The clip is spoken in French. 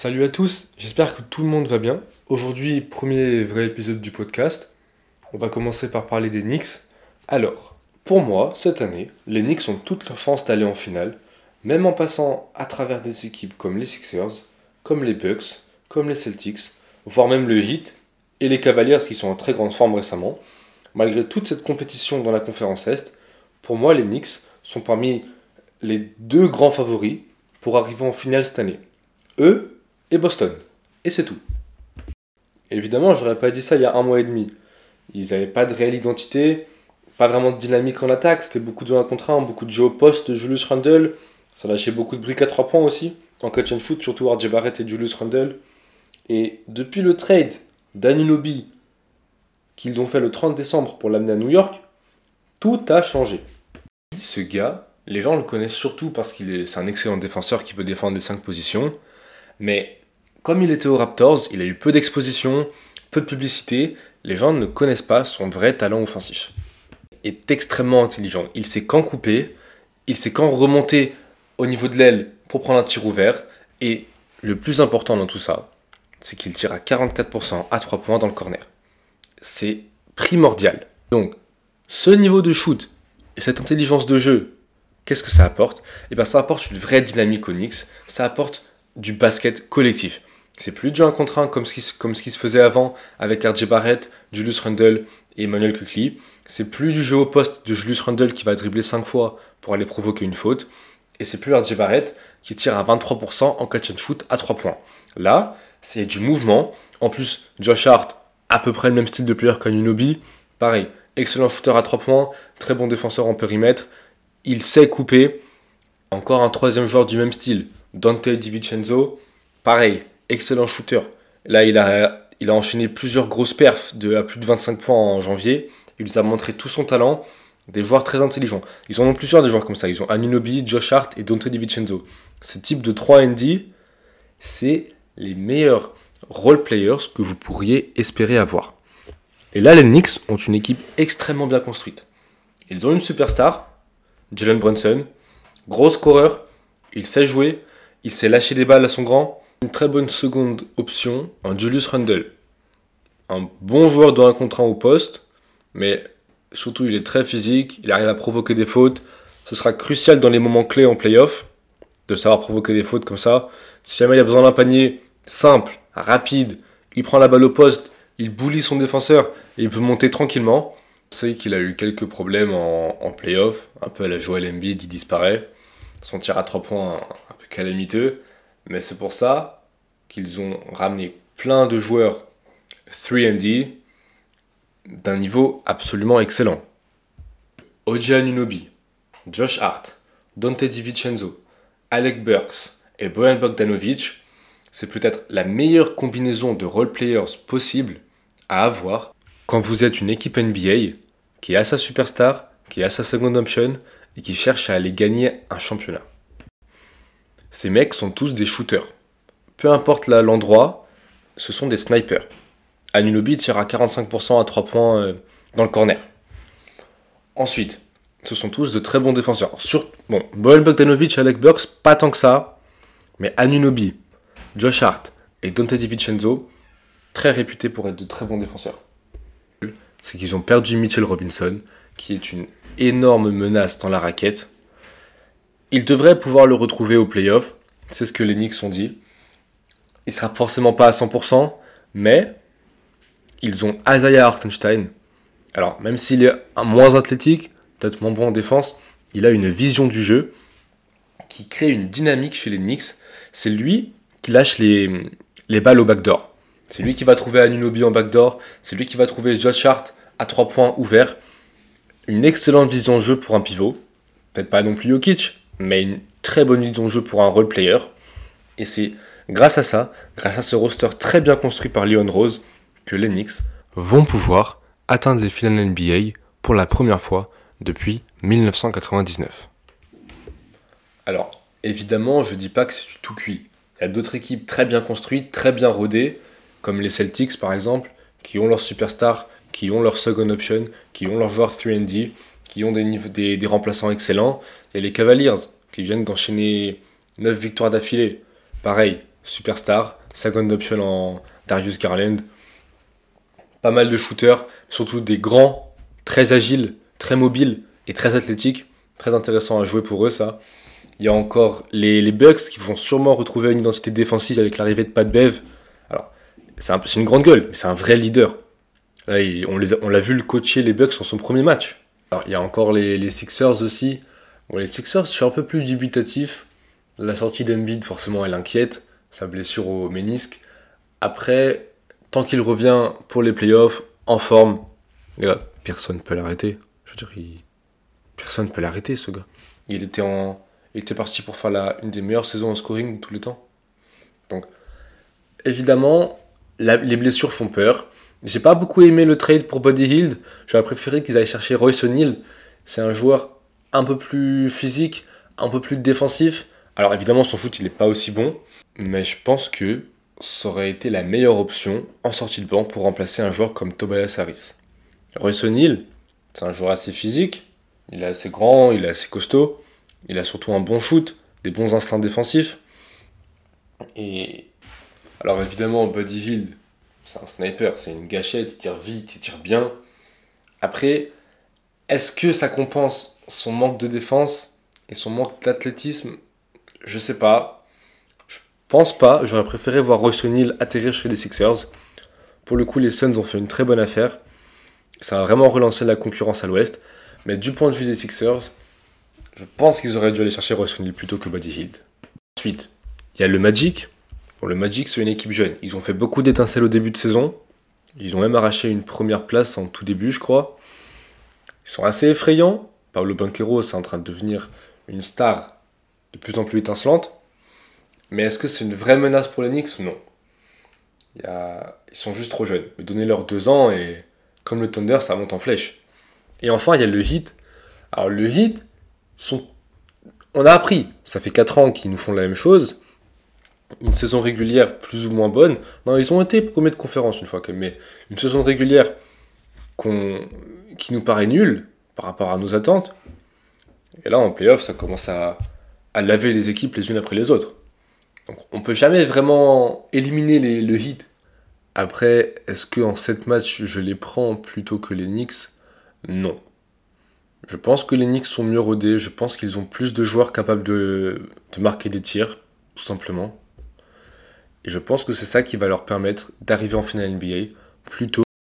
Salut à tous, j'espère que tout le monde va bien. Aujourd'hui, premier vrai épisode du podcast. On va commencer par parler des Knicks. Alors, pour moi, cette année, les Knicks ont toutes leurs chances d'aller en finale, même en passant à travers des équipes comme les Sixers, comme les Bucks, comme les Celtics, voire même le Heat et les Cavaliers qui sont en très grande forme récemment. Malgré toute cette compétition dans la conférence Est, pour moi, les Knicks sont parmi les deux grands favoris pour arriver en finale cette année. Eux et Boston. Et c'est tout. Évidemment, j'aurais pas dit ça il y a un mois et demi. Ils n'avaient pas de réelle identité, pas vraiment de dynamique en attaque, c'était beaucoup de 1 contre 1, beaucoup de jeux au poste Julius Randle, ça lâchait beaucoup de briques à 3 points aussi, en catch and shoot, surtout RJ Barrett et Julius Randle. Et depuis le trade d'Aninobi qu'ils ont fait le 30 décembre pour l'amener à New York, tout a changé. Ce gars, les gens le connaissent surtout parce qu'il est, c'est un excellent défenseur qui peut défendre les 5 positions, mais comme il était aux Raptors, il a eu peu d'exposition, peu de publicité, les gens ne connaissent pas son vrai talent offensif. Il est extrêmement intelligent, il sait quand couper, il sait quand remonter au niveau de l'aile pour prendre un tir ouvert, et le plus important dans tout ça, c'est qu'il tire à 44% à 3 points dans le corner. C'est primordial. Donc, ce niveau de shoot et cette intelligence de jeu, qu'est-ce que ça apporte? Eh bien, ça apporte une vraie dynamique au Knicks, ça apporte du basket collectif. C'est plus du 1 contre 1 comme ce, qui, se faisait avant avec RJ Barrett, Julius Randle et Emmanuel Quickly. C'est plus du jeu au poste de Julius Randle qui va dribbler 5 fois pour aller provoquer une faute. Et c'est plus RJ Barrett qui tire à 23% en catch and shoot à 3 points. Là, c'est du mouvement. En plus, Josh Hart, à peu près le même style de player qu'Anunobi. Pareil, excellent shooter à 3 points, très bon défenseur en périmètre. Il sait couper. Encore un troisième joueur du même style, Dante DiVincenzo. Pareil, excellent shooter. Là, il a, il a enchaîné plusieurs grosses perfs de à plus de 25 points en janvier. Il nous a montré tout son talent. Des joueurs très intelligents. Ils en ont plusieurs des joueurs comme ça. Ils ont Anunobi, Josh Hart et Dante DiVincenzo. Ce type de 3 ND, c'est les meilleurs role players que vous pourriez espérer avoir. Et là, les Knicks ont une équipe extrêmement bien construite. Ils ont une superstar, Jalen Brunson, gros scoreur, il sait jouer, il sait lâcher des balles à son grand. Une très bonne seconde option, un Julius Randle. Un bon joueur de 1 contre 1 au poste, mais surtout il est très physique, il arrive à provoquer des fautes. Ce sera crucial dans les moments clés en playoff de savoir provoquer des fautes comme ça. Si jamais il a besoin d'un panier simple, rapide, il prend la balle au poste, il boulit son défenseur et il peut monter tranquillement. On sait qu'il a eu quelques problèmes en, en playoff, un peu à la Joel Embiid, il disparaît. Son tir à 3 points un peu calamiteux. Mais c'est pour ça qu'ils ont ramené plein de joueurs 3D d'un niveau absolument excellent. Oji Anunobi, Josh Hart, Dante DiVincenzo, Alec Burks et Bojan Bogdanovic, c'est peut-être la meilleure combinaison de role players possible à avoir quand vous êtes une équipe NBA qui a sa superstar, qui a sa second option et qui cherche à aller gagner un championnat. Ces mecs sont tous des shooters. Peu importe l'endroit, ce sont des snipers. Anunobi tire à 45% à 3 points euh, dans le corner. Ensuite, ce sont tous de très bons défenseurs. Bon, Bojan Bogdanovic Alec Burks, pas tant que ça, mais Anunobi, Josh Hart et Dante DiVincenzo, très réputés pour être de très bons défenseurs. C'est qu'ils ont perdu Mitchell Robinson, qui est une énorme menace dans la raquette. Ils devraient pouvoir le retrouver au playoff, c'est ce que les Knicks ont dit. Il sera forcément pas à 100%, mais ils ont Isaiah Hartenstein. Alors, même s'il est moins athlétique, peut-être moins bon en défense, il a une vision du jeu qui crée une dynamique chez les Knicks. C'est lui qui lâche les, les balles au backdoor. C'est lui qui va trouver Anunobi en backdoor. C'est lui qui va trouver Josh Hart à 3 points ouverts. Une excellente vision de jeu pour un pivot. Peut-être pas non plus Jokic, mais une très bonne vision de jeu pour un role player. Et c'est grâce à ça, grâce à ce roster très bien construit par Leon Rose, que les Knicks vont pouvoir atteindre les finales NBA pour la première fois depuis 1999. Alors, évidemment, je dis pas que c'est tout cuit. Il y a d'autres équipes très bien construites, très bien rodées, comme les Celtics par exemple, qui ont leur superstar, qui ont leur second option, qui ont leur joueur 3D, qui ont des, des, remplaçants excellents. Et les Cavaliers, qui viennent d'enchaîner 9 victoires d'affilée. Pareil, superstar. Second option en Darius Garland. Pas mal de shooters, surtout des grands, très agiles, très mobiles et très athlétiques. Très intéressant à jouer pour eux, ça. Il y a encore les, les Bucks qui vont sûrement retrouver une identité défensive avec l'arrivée de Pat Bev. Alors, c'est une grande gueule, mais c'est un vrai leader. Là, on l'a vu le coacher les Bucks en son premier match. Alors, il y a encore les, les Sixers aussi. Bon, les Sixers, je suis un peu plus dubitatif. La sortie d'Embiid, forcément, elle inquiète. Sa blessure au ménisque. Après, tant qu'il revient pour les playoffs, en forme, personne ne peut l'arrêter. Je veux dire, personne ne peut l'arrêter, ce gars. Il était, en... il était parti pour faire la... une des meilleures saisons en scoring de tous les temps. Donc, évidemment, les blessures font peur. J'ai pas beaucoup aimé le trade pour Buddy Hield. J'aurais préféré qu'ils aillent chercher Royce O'Neal. C'est un joueur un peu plus physique, un peu plus défensif. Alors évidemment, son foot, il n'est pas aussi bon. Mais je pense que ça aurait été la meilleure option en sortie de banc pour remplacer un joueur comme Tobias Harris. Royce O'Neal, c'est un joueur assez physique. Il est assez grand, il est assez costaud. Il a surtout un bon shoot, des bons instincts défensifs. Et alors évidemment, Buddy Hill, c'est un sniper, c'est une gâchette, il tire vite, il tire bien. Après, est-ce que ça compense son manque de défense et son manque d'athlétisme? Je sais pas. Je pense pas. J'aurais préféré voir Royce O'Neal atterrir chez les Sixers. Pour le coup, les Suns ont fait une très bonne affaire. Ça a vraiment relancé la concurrence à l'ouest. Mais du point de vue des Sixers, je pense qu'ils auraient dû aller chercher Royce O'Neal plutôt que Buddy Hield. Ensuite, il y a le Magic. Le Magic, c'est une équipe jeune. Ils ont fait beaucoup d'étincelles au début de saison. Ils ont même arraché une première place en tout début, je crois. Ils sont assez effrayants. Pablo Banquero, c'est en train de devenir une star de plus en plus étincelante. Mais est-ce que c'est une vraie menace pour les Knicks Non? Ils sont juste trop jeunes. Donnez-leur deux ans et comme le Thunder, ça monte en flèche. Et enfin, il y a le Heat. Alors le Heat, on a appris. Ça fait 4 ans qu'ils nous font la même chose une saison régulière plus ou moins bonne. Non, ils ont été premiers de conférence une fois quand même, mais une saison régulière qui nous paraît nulle par rapport à nos attentes. Et là, en playoff, ça commence à, laver les équipes les unes après les autres. Donc, on peut jamais vraiment éliminer les, le hit. Après, est-ce qu'en 7 matchs, je les prends plutôt que les Knicks? Non. Je pense que les Knicks sont mieux rodés. Je pense qu'ils ont plus de joueurs capables de marquer des tirs, tout simplement. Et je pense que c'est ça qui va leur permettre d'arriver en finale NBA plutôt